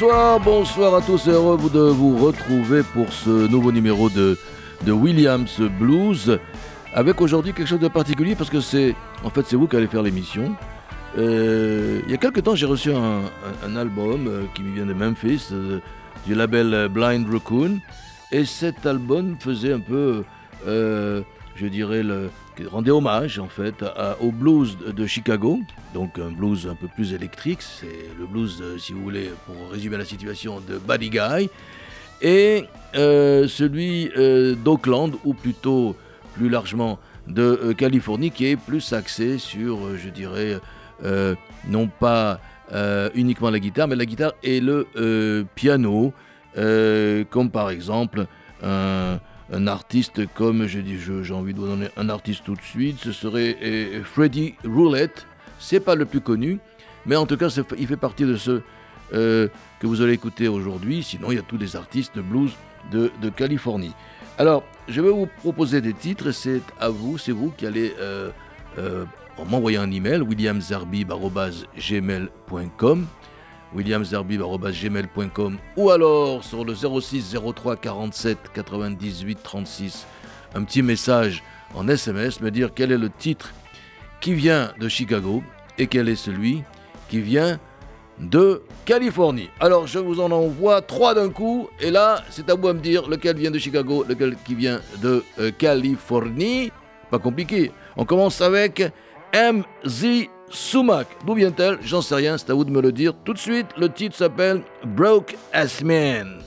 Bonsoir, à tous heureux de vous retrouver pour ce nouveau numéro de, Williams Blues avec aujourd'hui quelque chose de particulier parce que c'est en fait vous qui allez faire l'émission. Euh, il y a quelques temps j'ai reçu un, album euh, qui vient de Memphis euh, du label Blind Raccoon et cet album faisait un peu je dirais le, rendait hommage en fait au blues de Chicago, donc un blues un peu plus électrique, c'est le blues, euh, si vous voulez, pour résumer la situation, de Buddy Guy, et euh, celui euh, d'Oakland, ou plutôt plus largement de Californie, qui est plus axé sur, je dirais, non pas uniquement la guitare, mais la guitare et le piano, comme par exemple un un artiste comme, je dis, j'ai envie de vous donner un artiste tout de suite, ce serait euh, Freddie Roulette. C'est pas le plus connu, mais en tout cas, il fait partie de ceux euh, que vous allez écouter aujourd'hui. Sinon, il y a tous les artistes blues de, Californie. Alors, je vais vous proposer des titres, c'est à vous, c'est vous qui allez euh, m'envoyer un email, williamzarbib.gmail.com williamzerbib.gmail.com ou alors sur le 06 03 47 98 36 un petit message en SMS, me dire quel est le titre qui vient de Chicago et quel est celui qui vient de Californie. Alors je vous en envoie trois d'un coup et là c'est à vous de me dire lequel vient de Chicago, lequel qui vient de euh, Californie. Pas compliqué. On commence avec MZ Sumac. D'où vient-elle? J'en sais rien, c'est à vous de me le dire. Tout de suite, le titre s'appelle Broke Ass Man.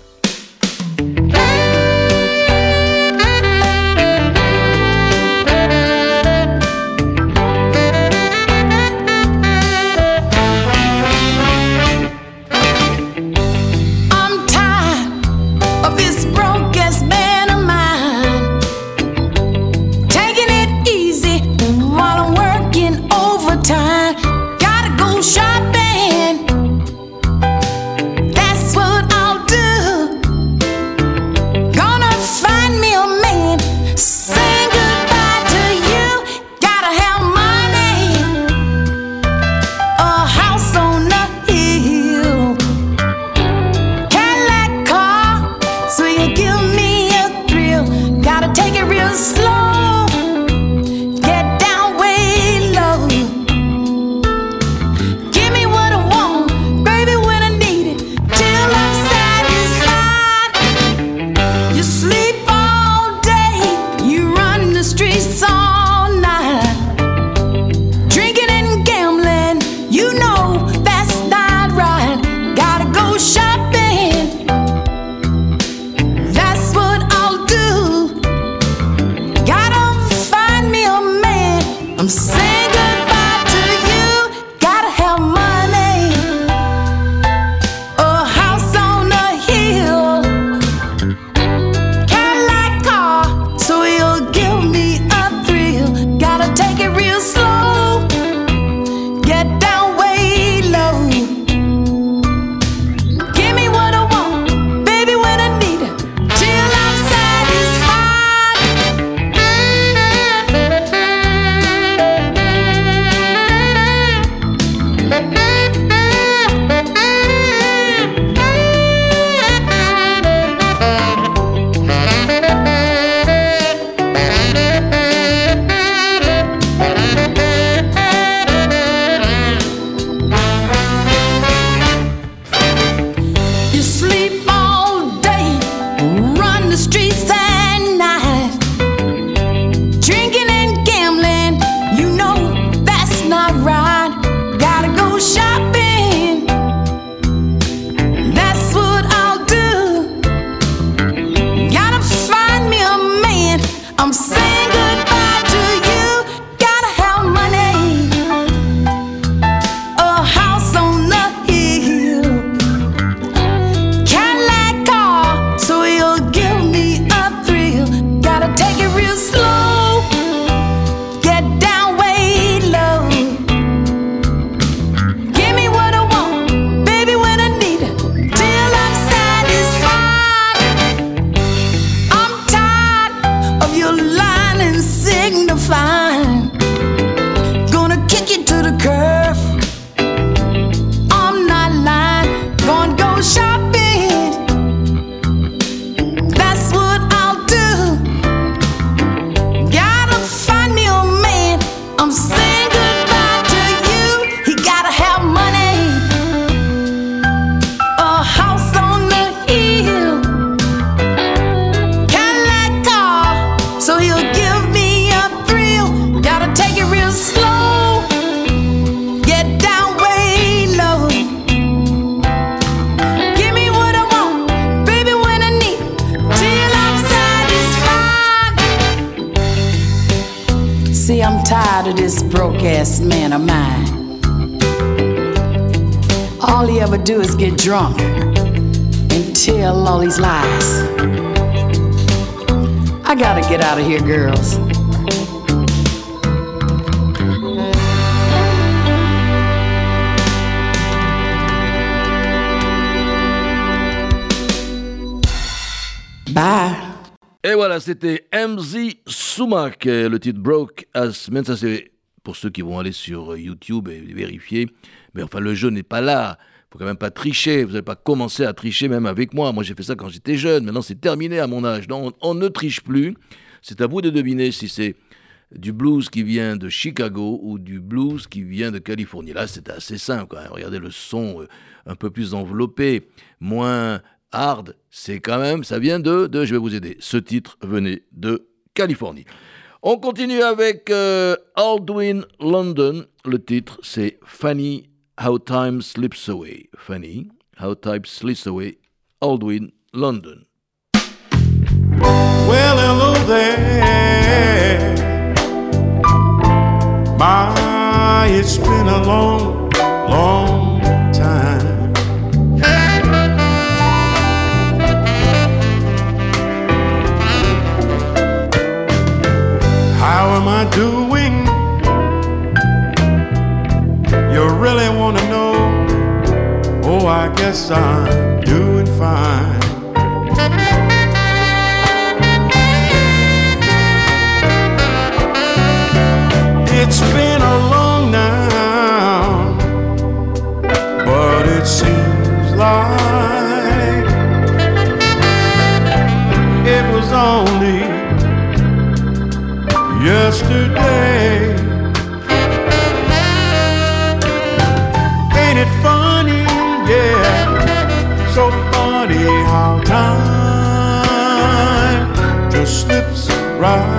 Drunk and tell all these lies. I gotta get out of here, girls. Bye. Et voilà, c'était MZ Sumac, le titre Broke As Men. Ça, c'est pour ceux qui vont aller sur YouTube et vérifier. Mais enfin, le jeu n'est pas là. Faut quand même pas tricher. Vous n'allez pas commencer à tricher même avec moi. Moi, j'ai fait ça quand j'étais jeune. Maintenant, c'est terminé à mon âge. Donc, on, ne triche plus. C'est à vous de deviner si c'est du blues qui vient de Chicago ou du blues qui vient de Californie. Là, c'est assez simple. Regardez le son euh, un peu plus enveloppé, moins hard. C'est quand même, ça vient de, de, je vais vous aider. Ce titre venait de Californie. On continue avec euh, Aldwin London. Le titre, c'est Funny How Time Slips Away. Funny How Time Slips Away. Aldwin London. Well, hello there. My, it's been a long, long time. How am I doing? Guess I'm doing fine. It's been a long now, but it seems like it was only yesterday. around.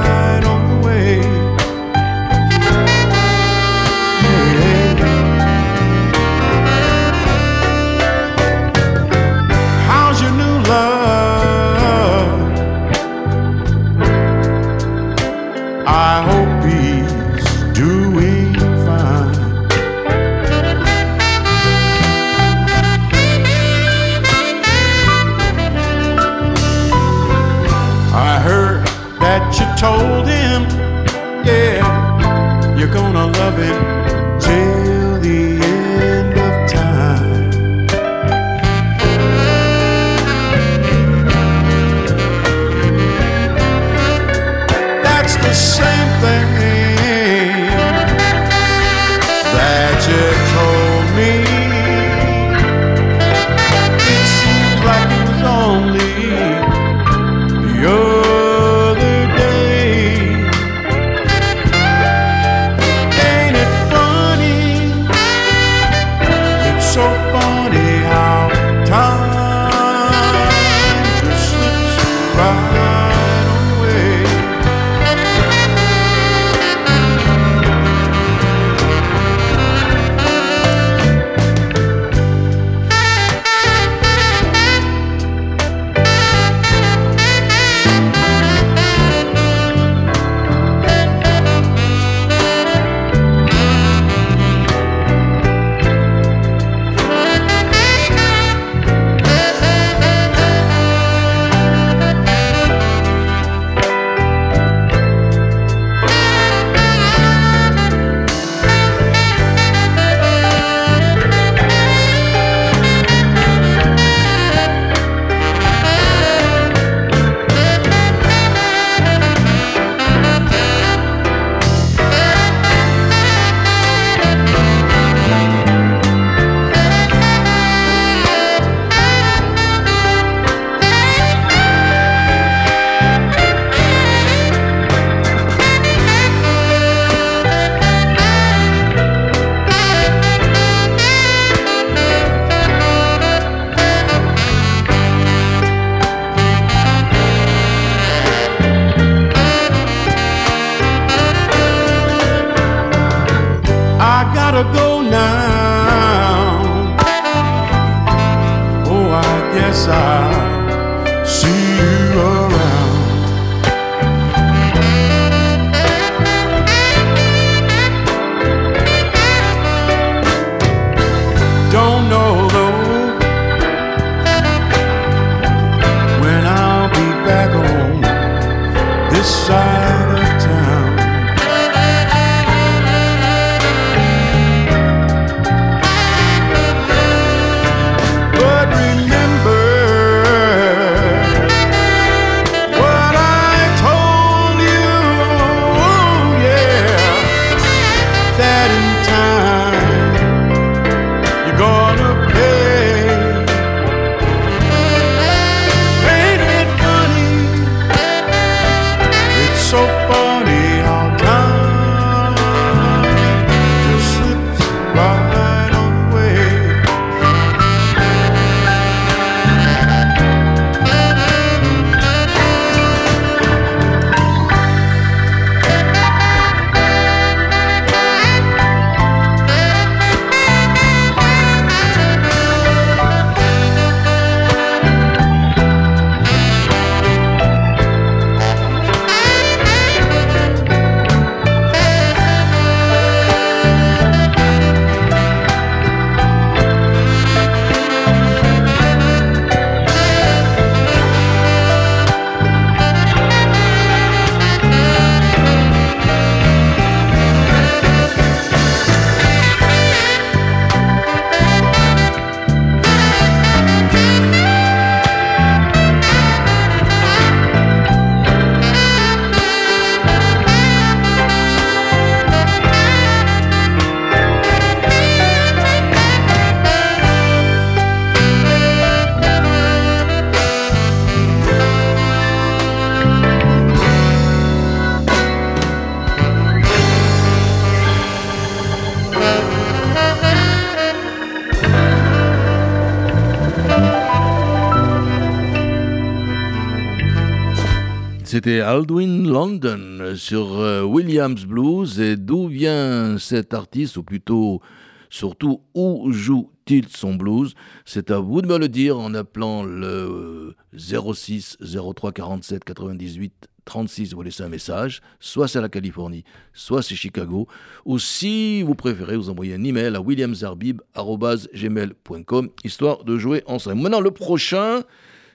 C'était Aldwin London sur euh, Williams Blues. Et d'où vient cet artiste, ou plutôt, surtout, où joue-t-il son blues? C'est à vous de me le dire en appelant le 06 03 47 98 36, vous laissez un message, soit c'est la Californie, soit c'est Chicago, ou si vous préférez, vous envoyez un email à williamzarbib.gmail.com, histoire de jouer ensemble. Maintenant, le prochain,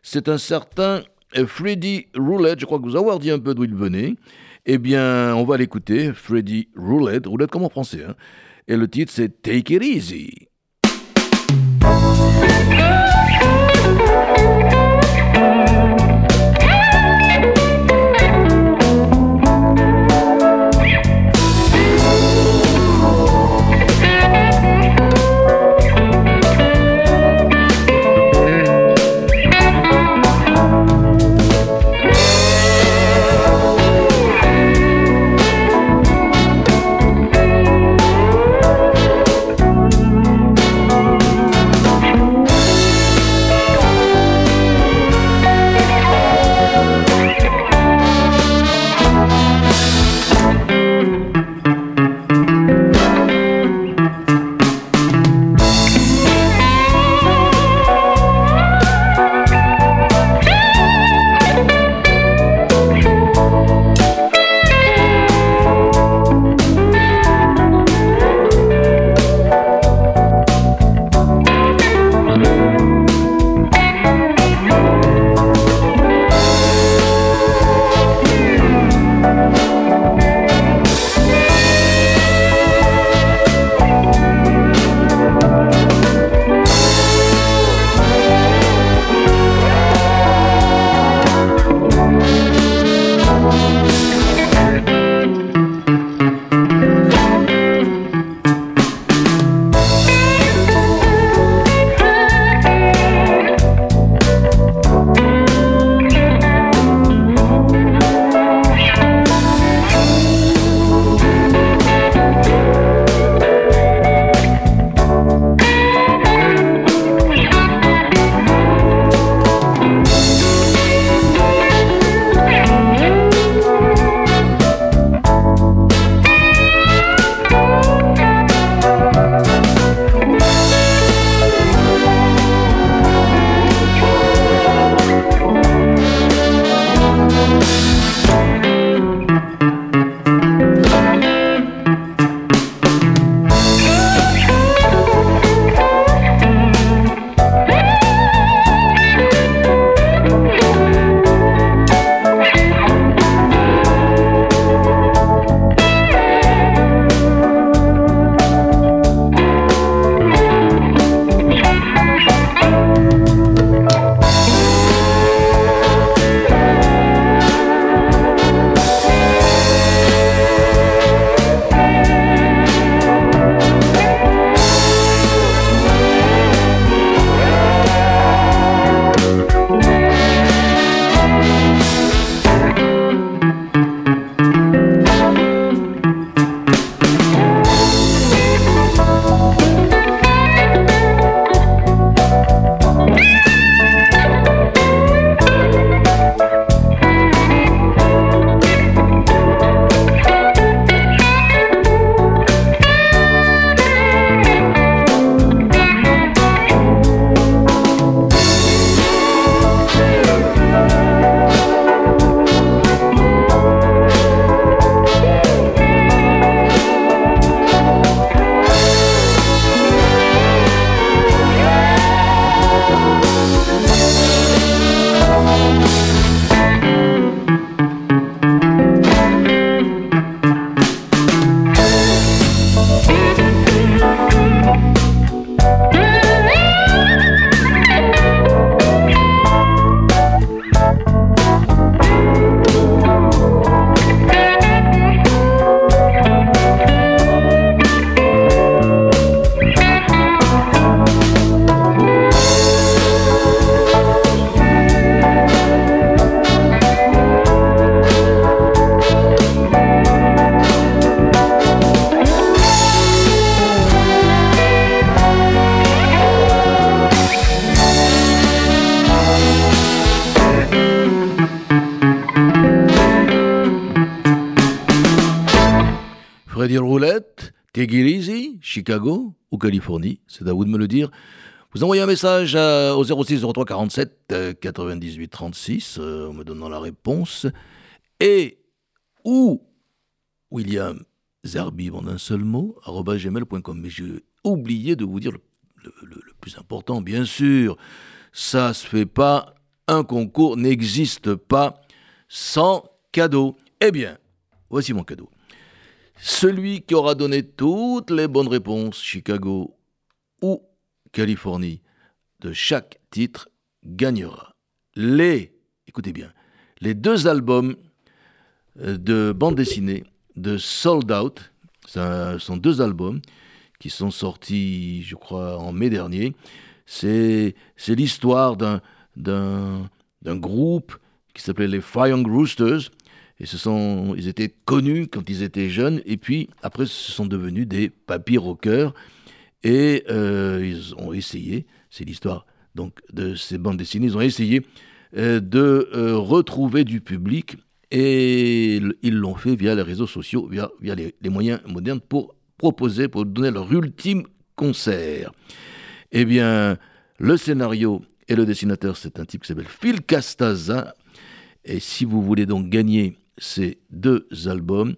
c'est un certain Freddy Roulette, je crois que vous avez dit un peu d'où il venait. Eh bien, on va l'écouter, Freddy Roulette, Roulette comme en français, hein. et le titre c'est Take It Easy. C'est à vous de me le dire. Vous envoyez un message au 06 03 47 98 36 en me donnant la réponse. Et ou William Zerbib en un seul mot, gmail.com. Mais j'ai oublié de vous dire le, le, plus important, bien sûr. Ça se fait pas. Un concours n'existe pas sans cadeau. Eh bien, voici mon cadeau. Celui qui aura donné toutes les bonnes réponses, Chicago ou Californie, de chaque titre, gagnera les, écoutez bien, les deux albums euh, de bande dessinée de Sold Out. Ce sont deux albums qui sont sortis, je crois, en mai dernier. C'est l'histoire d'un groupe qui s'appelait les Flying Roosters. Et ce sont, ils étaient connus quand ils étaient jeunes, et puis après, ce sont devenus des papy rockers. Et euh, ils ont essayé, c'est l'histoire donc de ces bandes dessinées, ils ont essayé euh, de euh, retrouver du public et ils l'ont fait via les réseaux sociaux, via, via les, moyens modernes pour proposer, pour donner leur ultime concert. Eh bien, le scénario et le dessinateur, c'est un type qui s'appelle Phil Castaza. Et si vous voulez donc gagner ces deux albums,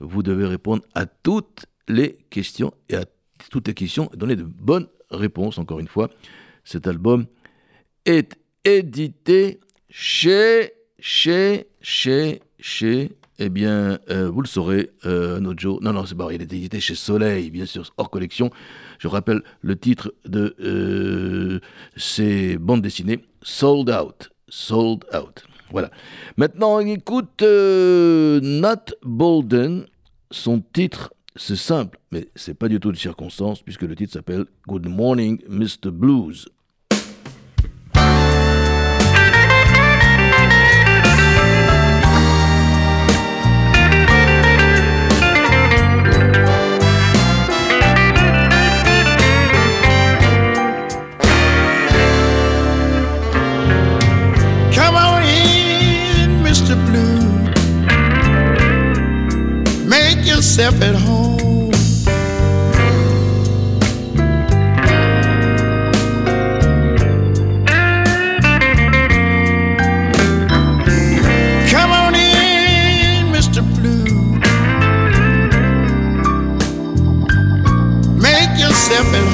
vous devez répondre à toutes les questions et à toutes les questions et donner de bonnes réponses, encore une fois. Cet album est édité chez chez, chez, chez, eh bien, euh, vous le saurez, euh, notre Joe. Non, non, c'est pas il est édité chez Soleil, bien sûr, hors collection. Je rappelle le titre de euh, ces bandes dessinées, Sold Out. Sold Out. Voilà. Maintenant, on écoute Nat Bolden. Son titre, c'est simple, mais c'est pas du tout de circonstance, puisque le titre s'appelle Good Morning, Mr. Blues. Yourself at home. Come on in, Mr. Blue. Make yourself at home.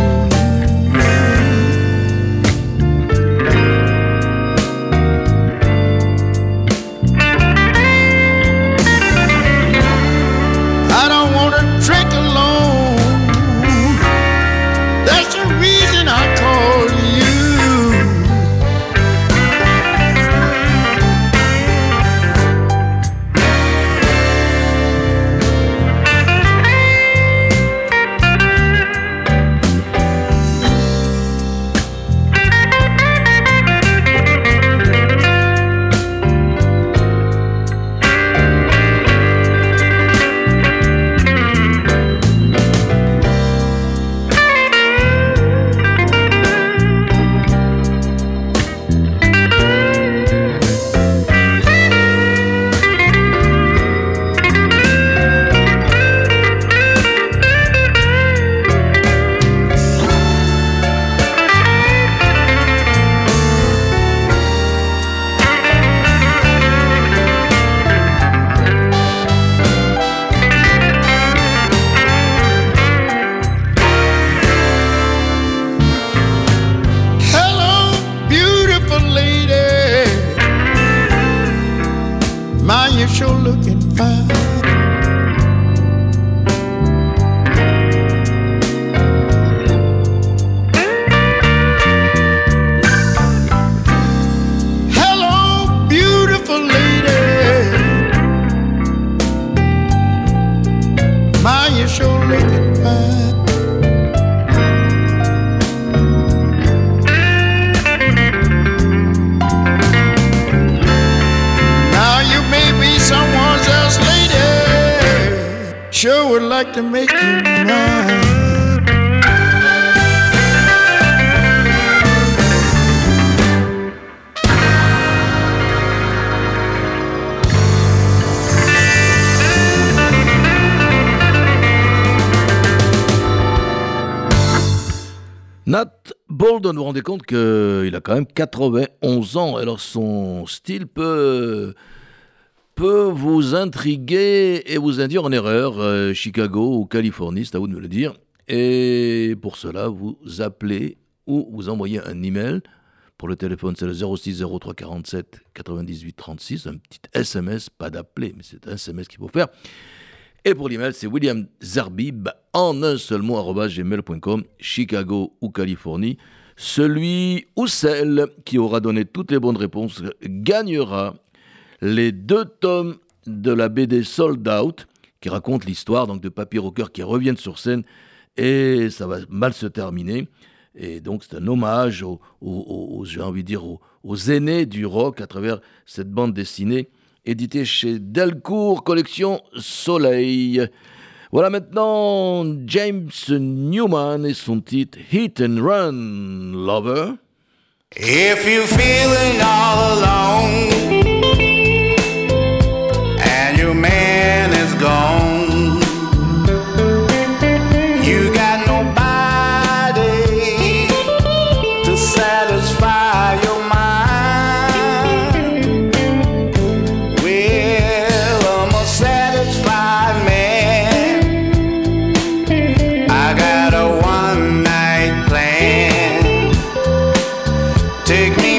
Bolden, vous vous rendez compte qu'il a quand même 91 ans, alors son style peut, peut vous intriguer et vous induire en erreur. Euh, Chicago ou Californie, c'est à vous de me le dire. Et pour cela, vous appelez ou vous envoyez un email. Pour le téléphone, c'est le 06 03 47 98 36, un petit SMS, pas d'appeler, mais c'est un SMS qu'il faut faire. Et pour l'email, c'est William Zerbib en un seul mot, gmail.com, Chicago ou Californie. Celui ou celle qui aura donné toutes les bonnes réponses gagnera les deux tomes de la BD Sold Out, qui raconte l'histoire donc de Papy Rocker qui reviennent sur scène et ça va mal se terminer. Et donc c'est un hommage aux- j'ai envie de dire, aux, aux aînés du rock à travers cette bande dessinée éditée chez Delcourt, collection Soleil. Voilà maintenant James Newman et son titre Hit and Run Lover. If feeling all alone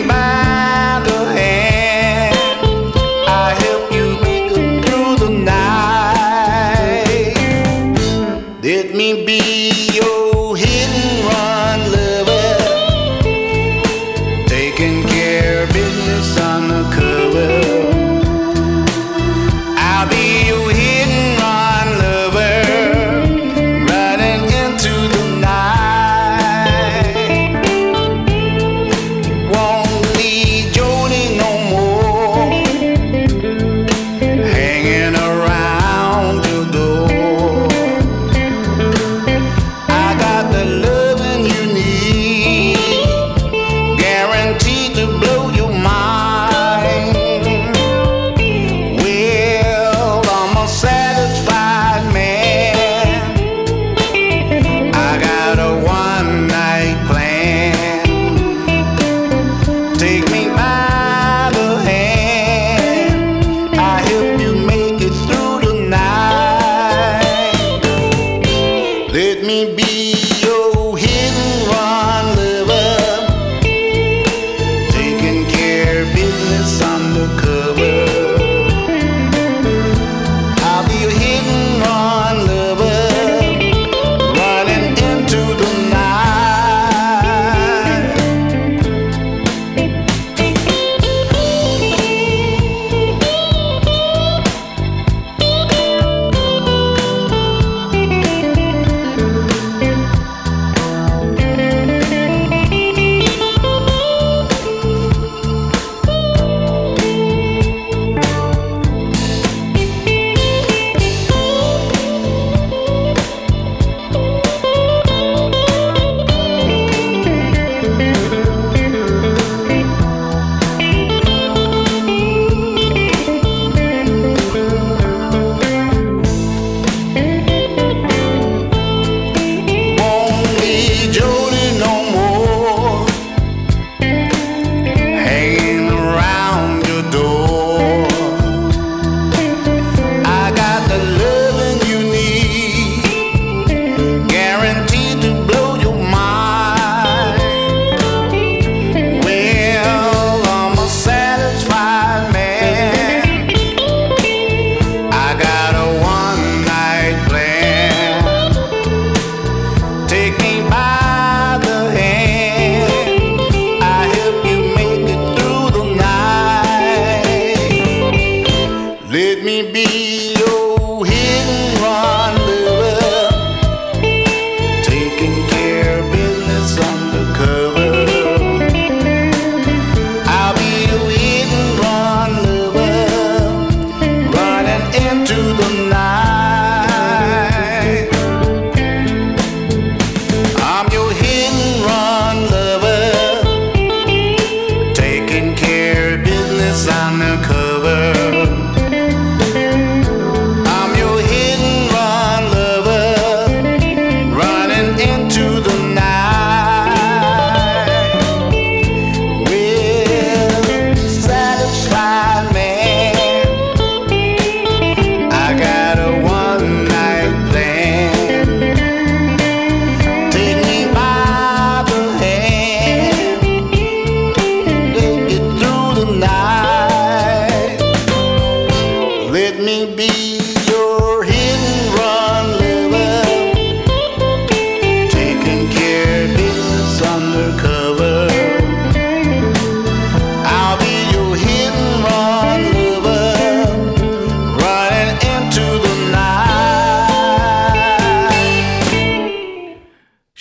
back.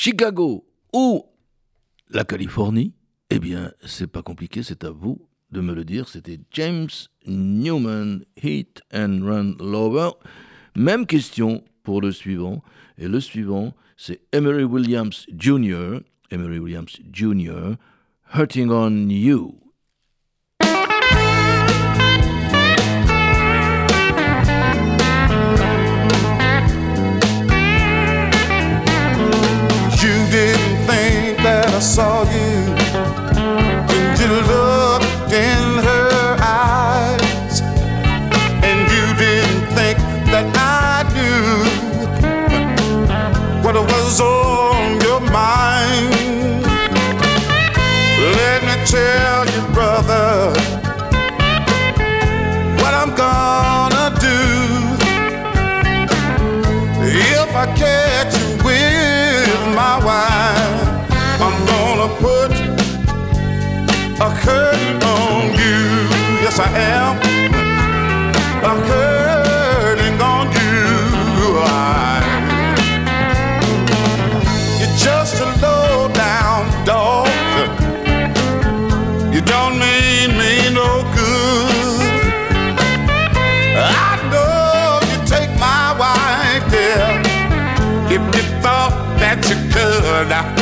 Chicago ou la Californie Eh bien, c'est pas compliqué, c'est à vous de me le dire. C'était James Newman, Hit and Run Lover. Même question pour le suivant. Et le suivant, c'est Emery Williams Jr. Emery Williams Jr. Hurting on You. Saw you when you looked in her eyes, and you didn't think that I knew what was on murder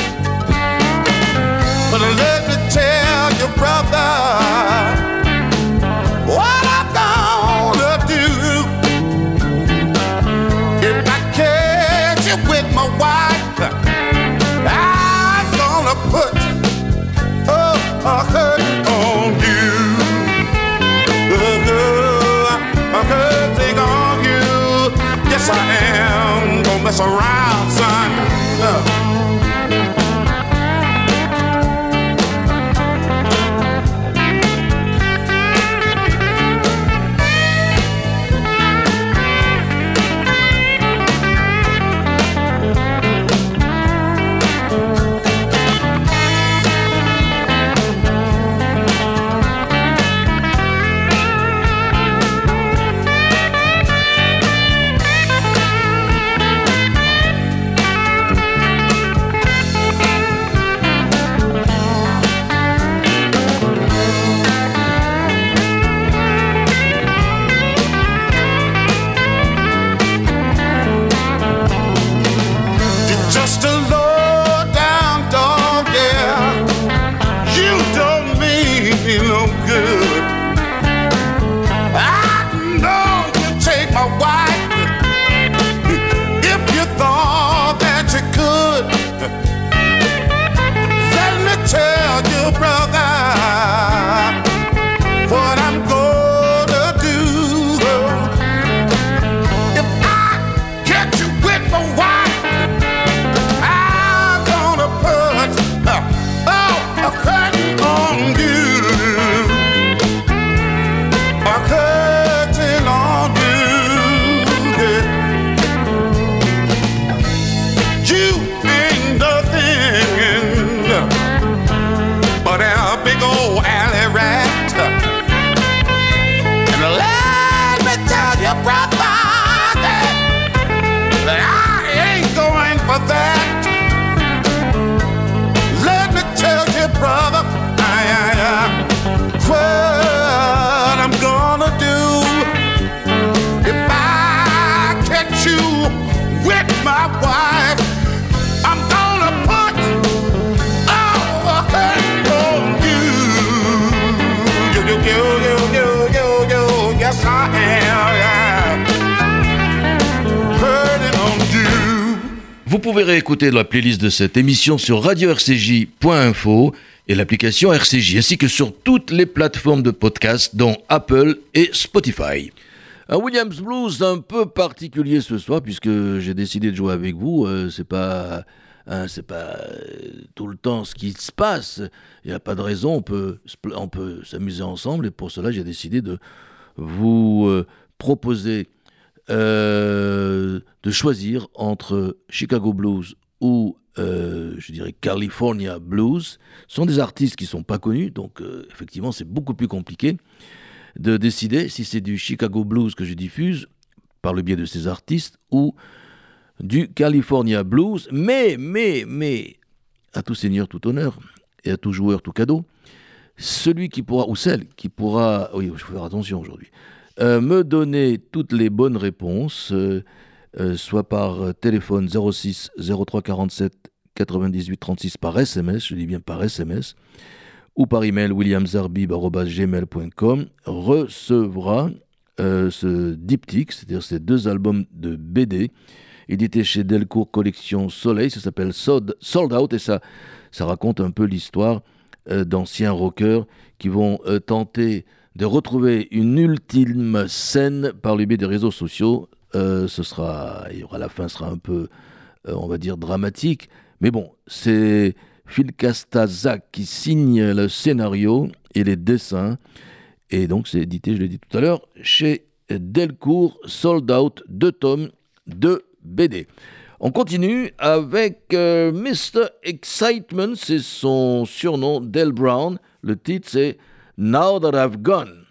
réécouter la playlist de cette émission sur radio-rcj.info et l'application RCJ, ainsi que sur toutes les plateformes de podcast, dont Apple et Spotify. Un Williams Blues un peu particulier ce soir, puisque j'ai décidé de jouer avec vous. Euh, c'est pas. hein, c'est pas euh, tout le temps ce qui se passe. Il n'y a pas de raison. On peut, on peut s'amuser ensemble. Et pour cela, j'ai décidé de vous euh, proposer euh, de choisir entre Chicago Blues ou, euh, je dirais, California Blues. Sont des artistes qui ne sont pas connus, donc euh, effectivement, c'est beaucoup plus compliqué de décider si c'est du Chicago Blues que je diffuse par le biais de ces artistes ou du California Blues. Mais, mais, mais, à tout seigneur, tout honneur, et à tout joueur, tout cadeau, celui qui pourra, ou celle qui pourra, oui, je vais faire attention aujourd'hui, euh, me donner toutes les bonnes réponses, euh, euh, soit par téléphone 06 03 47 98 36 par SMS, je dis bien par SMS, ou par email williamzarbib.gmail.com, recevra ce diptyque, c'est-à-dire ces deux albums de BD, édités chez Delcourt Collection Soleil, ça s'appelle Sold, Out, et ça, ça raconte un peu l'histoire d'anciens rockers qui vont tenter de retrouver une ultime scène par le biais des réseaux sociaux. Euh, ce sera, il y aura la fin sera un peu, euh, on va dire dramatique, mais bon, c'est Phil Castazak qui signe le scénario et les dessins, et donc c'est édité, je l'ai dit tout à l'heure, chez Delcourt, Sold Out, deux tomes de BD. On continue avec euh, Mr. Excitement, c'est son surnom, Del Brown. Le titre c'est now that I've gone.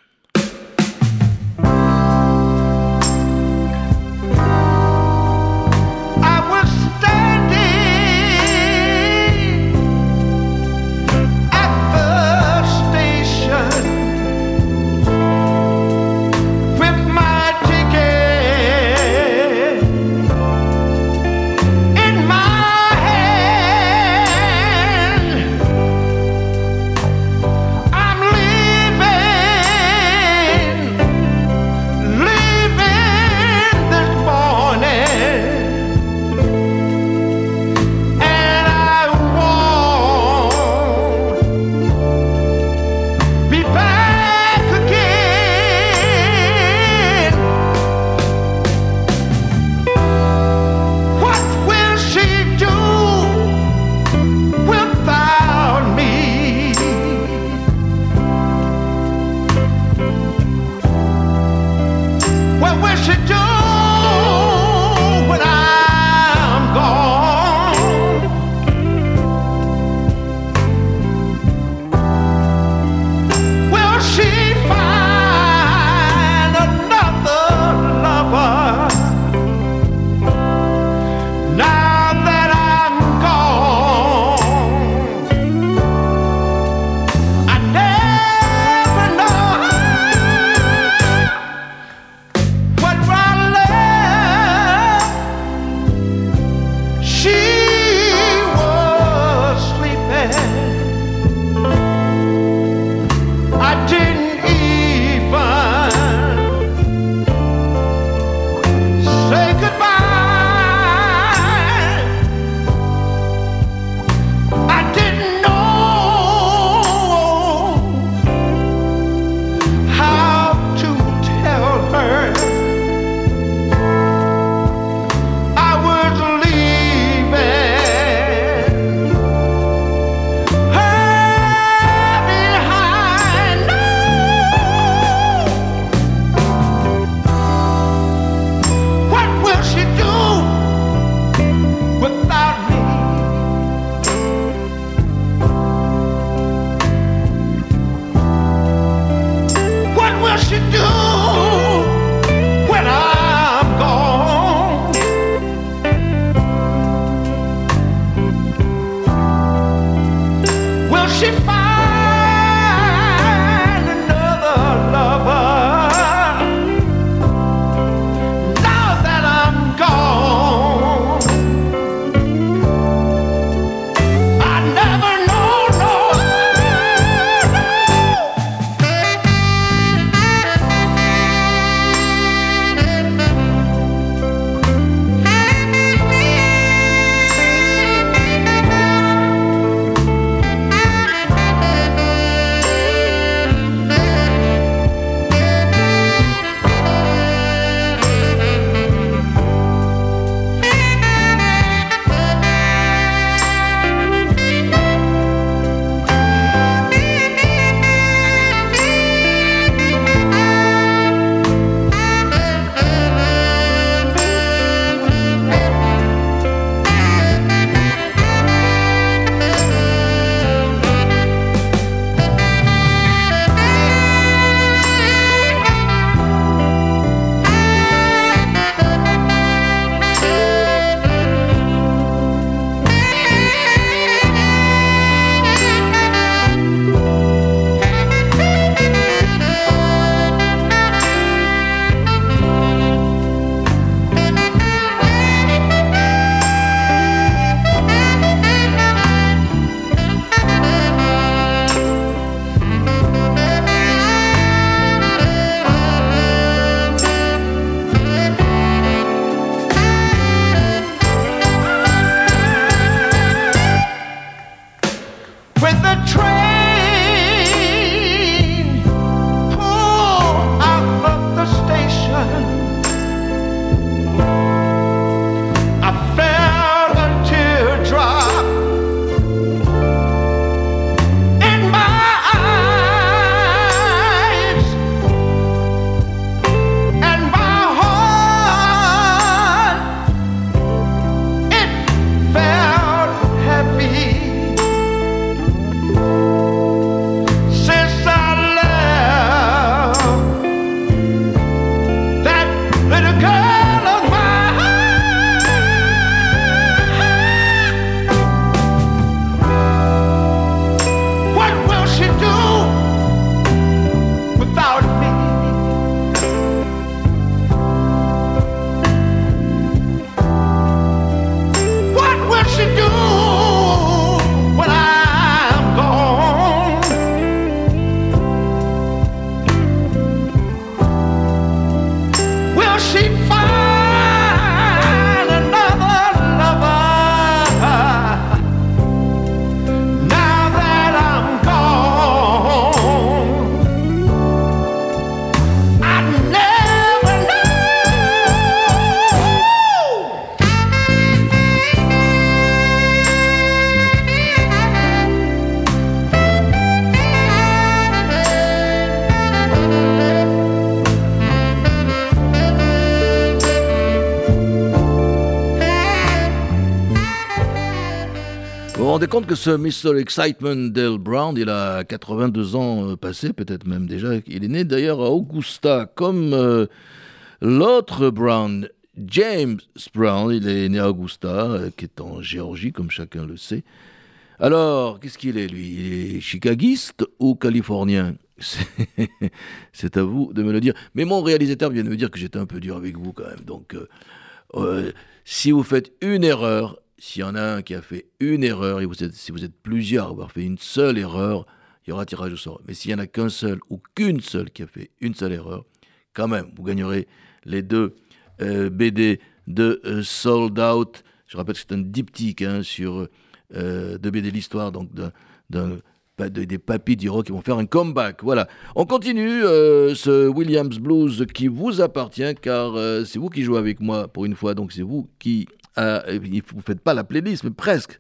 te. Compte que ce Mr. Excitement Dale Brown, il a 82 ans euh, passés, peut-être même déjà. Il est né d'ailleurs à Augusta, comme euh, l'autre Brown, James Brown. Il est né à Augusta, euh, qui est en Géorgie, comme chacun le sait. Alors, qu'est-ce qu'il est, lui? Il est chicagiste ou californien? C'est à vous de me le dire. Mais mon réalisateur vient de me dire que j'étais un peu dur avec vous quand même. Donc, si vous faites une erreur, s'il y en a un qui a fait une erreur, et vous êtes, si vous êtes plusieurs à avoir fait une seule erreur, il y aura tirage au sort. Mais s'il n'y en a qu'un seul ou qu'une seule qui a fait une seule erreur, quand même, vous gagnerez les deux euh, BD de euh, Sold Out. Je rappelle que c'est un diptyque hein, sur euh, de BD l'histoire donc des papis du rock qui vont faire un comeback. Voilà. On continue ce Williams Blues qui vous appartient car c'est vous qui jouez avec moi pour une fois, donc c'est vous qui euh, vous ne faites pas la playlist, mais presque.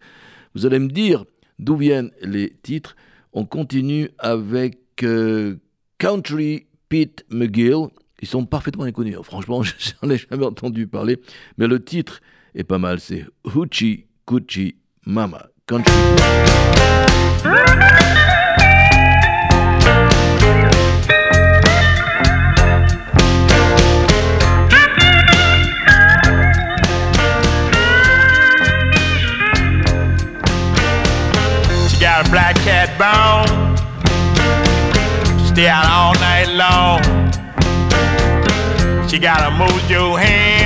Vous allez me dire d'où viennent les titres. On continue avec euh, Country Pete McGill. Ils sont parfaitement inconnus. Franchement, j'en ai jamais entendu parler. Mais le titre est pas mal. C'est Hoochie Coochie Mama. Country. Out all night long. She got a mojo hand.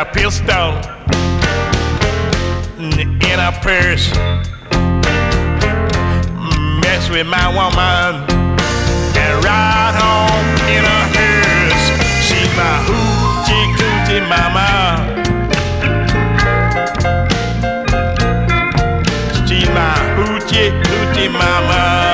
A pistol in a purse. Mess with my woman and ride home in a hearse. She's my hoochie coochie mama. She's my hoochie coochie mama.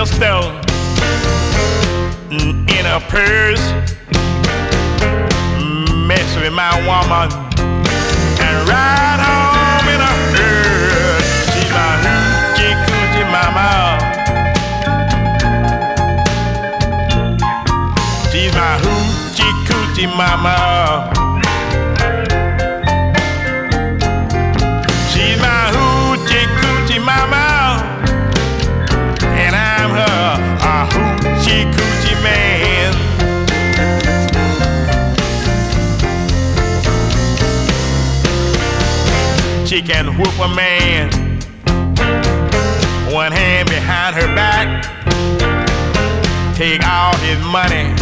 Pistol mm, in her purse. Mm, mess with my woman and ride home in a hearse. She's my hoochie coochie mama. She's my hoochie coochie mama. Can whoop a man. One hand behind her back. Take all his money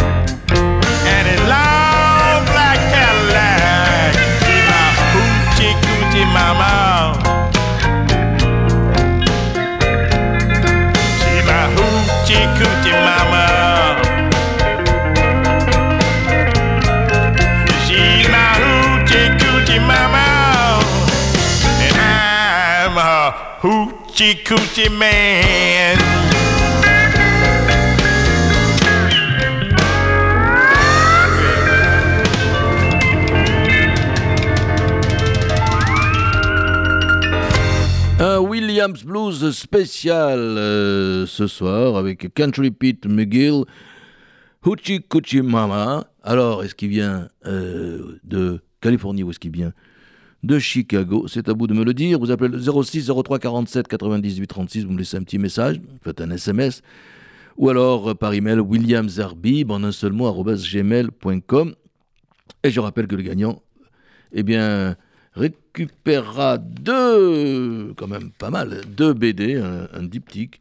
Un Williams Blues spécial euh, ce soir avec Country Pete McGill, Hoochie Coochie Mama. Alors, est-ce qu'il vient euh, de Californie ou est-ce qu'il vient de Chicago C'est à vous de me le dire. Vous appelez le 06 03 47 98 36, vous me laissez un petit message, faites un SMS. Ou alors euh, par email williamsarbib en un seul mot gmail.com. Et je rappelle que le gagnant, eh bien, récupérera deux, quand même pas mal, deux BD, un, un diptyque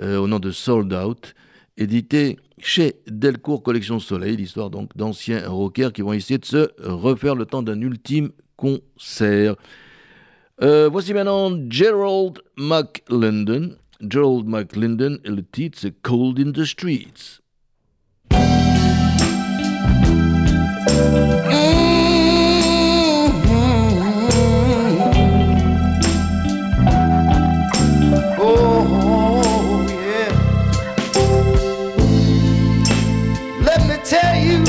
euh, au nom de Sold Out, édité chez Delcourt Collection Soleil, l'histoire donc d'anciens rockers qui vont essayer de se refaire le temps d'un ultime concert. Euh, voici maintenant Gerald McLendon. Gerald McLendon et le titre Cold in the Streets. Oh, you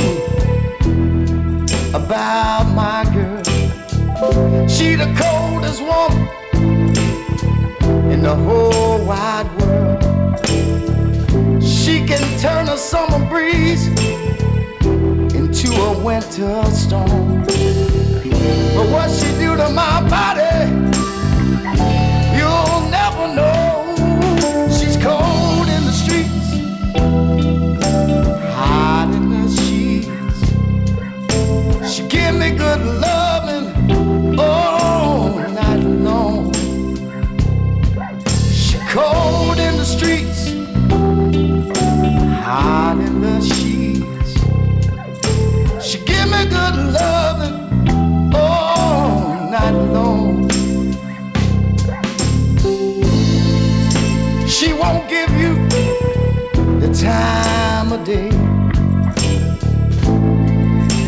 about. She the coldest woman in the whole wide world. She can turn a summer breeze into a winter storm. But what she do to my body? You'll never know. She's cold in the streets, hot in the sheets. She give me good loving hot in the sheets. She give me good loving all night long. She won't give you the time of day.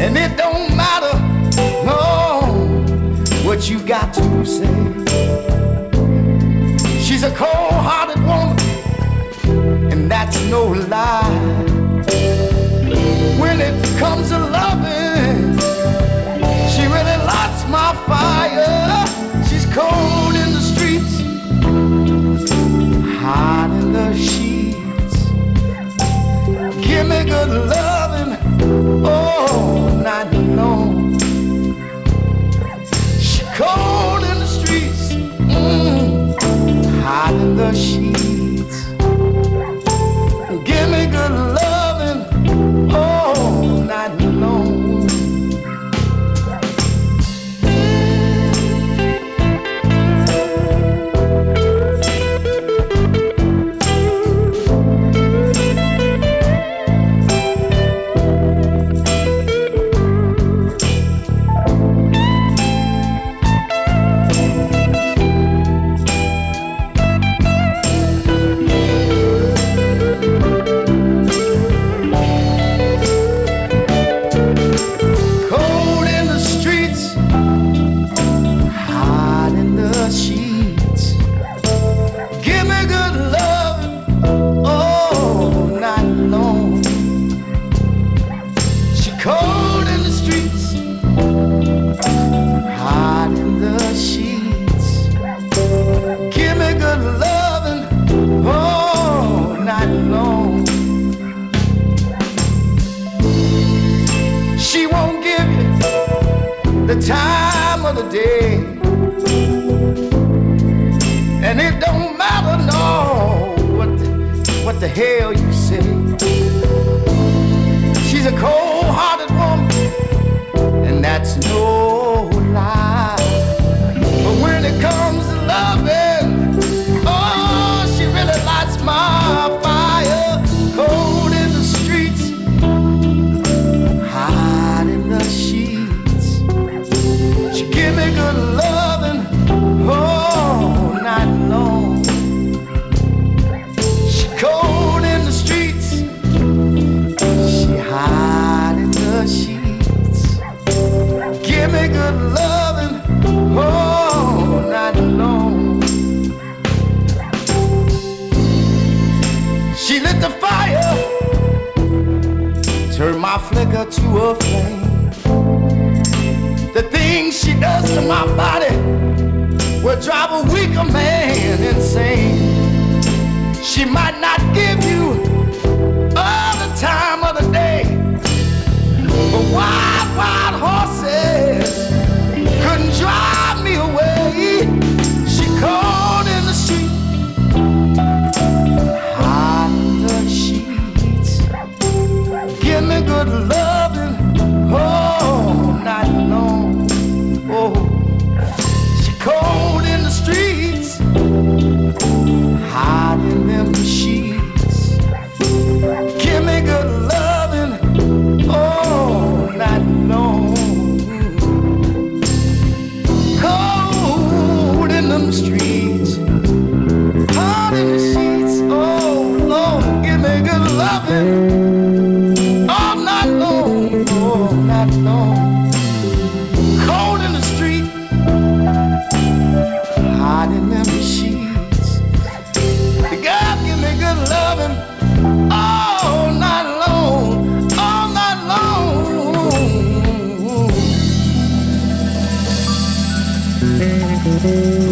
And it don't matter, no, what you got to say. She's a cold hearted woman, and that's no lie. When it comes to loving, she really lights my fire.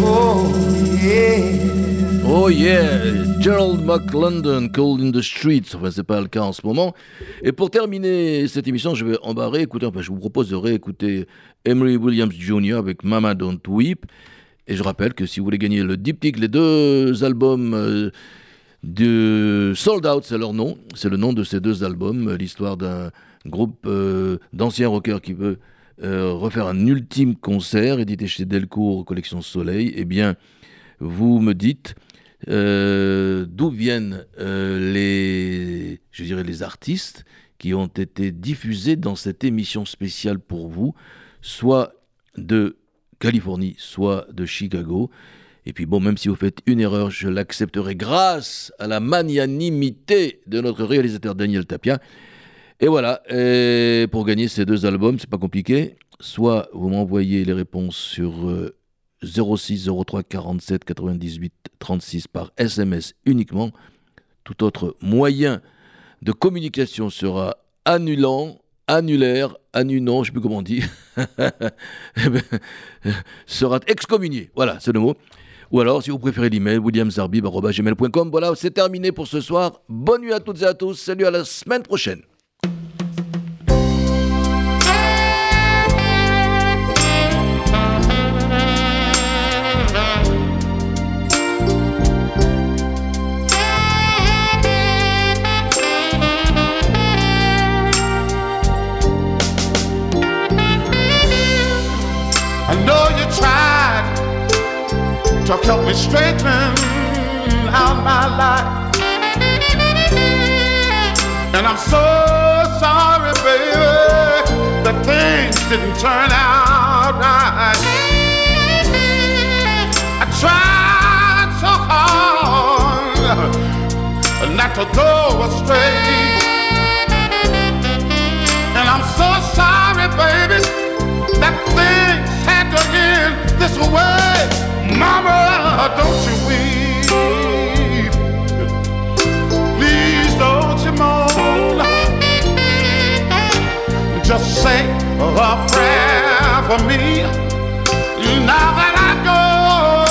Oh yeah. Oh yeah, Gerald McLondon, Cold in the Streets. Enfin, c'est pas le cas en ce moment. Et pour terminer cette émission, je vais en bas réécouter. Enfin, je vous propose de réécouter Emery Williams Jr. avec Mama Don't Weep. Et je rappelle que si vous voulez gagner le diptyque, les deux albums euh, de Sold Out, c'est leur nom. C'est le nom de ces deux albums. L'histoire d'un groupe euh, d'anciens rockers qui veut euh, refaire un ultime concert édité chez Delcourt, collection Soleil. Eh bien, vous me dites euh, d'où viennent euh, les, je dirais les artistes qui ont été diffusés dans cette émission spéciale pour vous, soit de Californie, soit de Chicago. Et puis bon, même si vous faites une erreur, je l'accepterai grâce à la magnanimité de notre réalisateur Daniel Tapia. Et voilà, et pour gagner ces deux albums, c'est pas compliqué. Soit vous m'envoyez les réponses sur euh, 06 03 47 98 36 par SMS uniquement. Tout autre moyen de communication sera annulant, annulaire, annulant, je sais plus comment on dit, sera excommunié. Voilà, c'est le mot. Ou alors, si vous préférez l'email, williamzarbib.gmail.com. Voilà, c'est terminé pour ce soir. Bonne nuit à toutes et à tous. Salut à la semaine prochaine. To help me straighten out my life. And I'm so sorry, baby, that things didn't turn out right. I tried so hard not to go astray. And I'm so sorry, baby, that things had to end this way. Mama, don't you weep. Please don't you moan. Just say a prayer for me. Now that I've gone,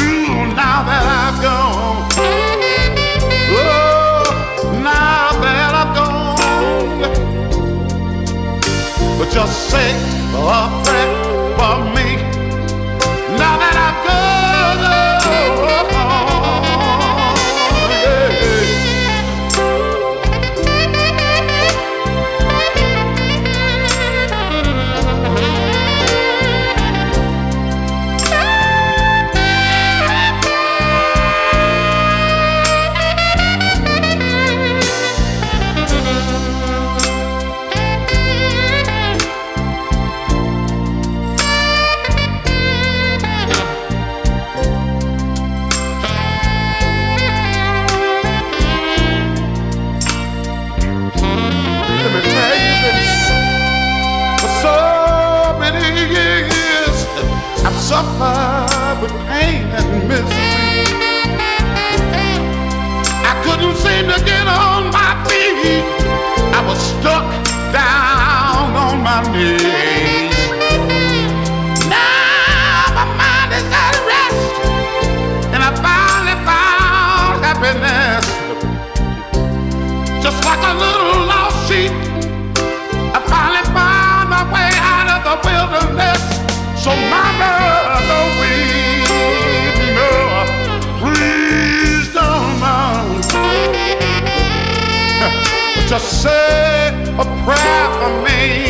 Ooh, now that I've gone, oh, now that I've gone, but just suffer my. Now my mind is at rest, and I finally found happiness. Just like a little lost sheep, I finally found my way out of the wilderness. So, weep, please don't mind. Just say a prayer for me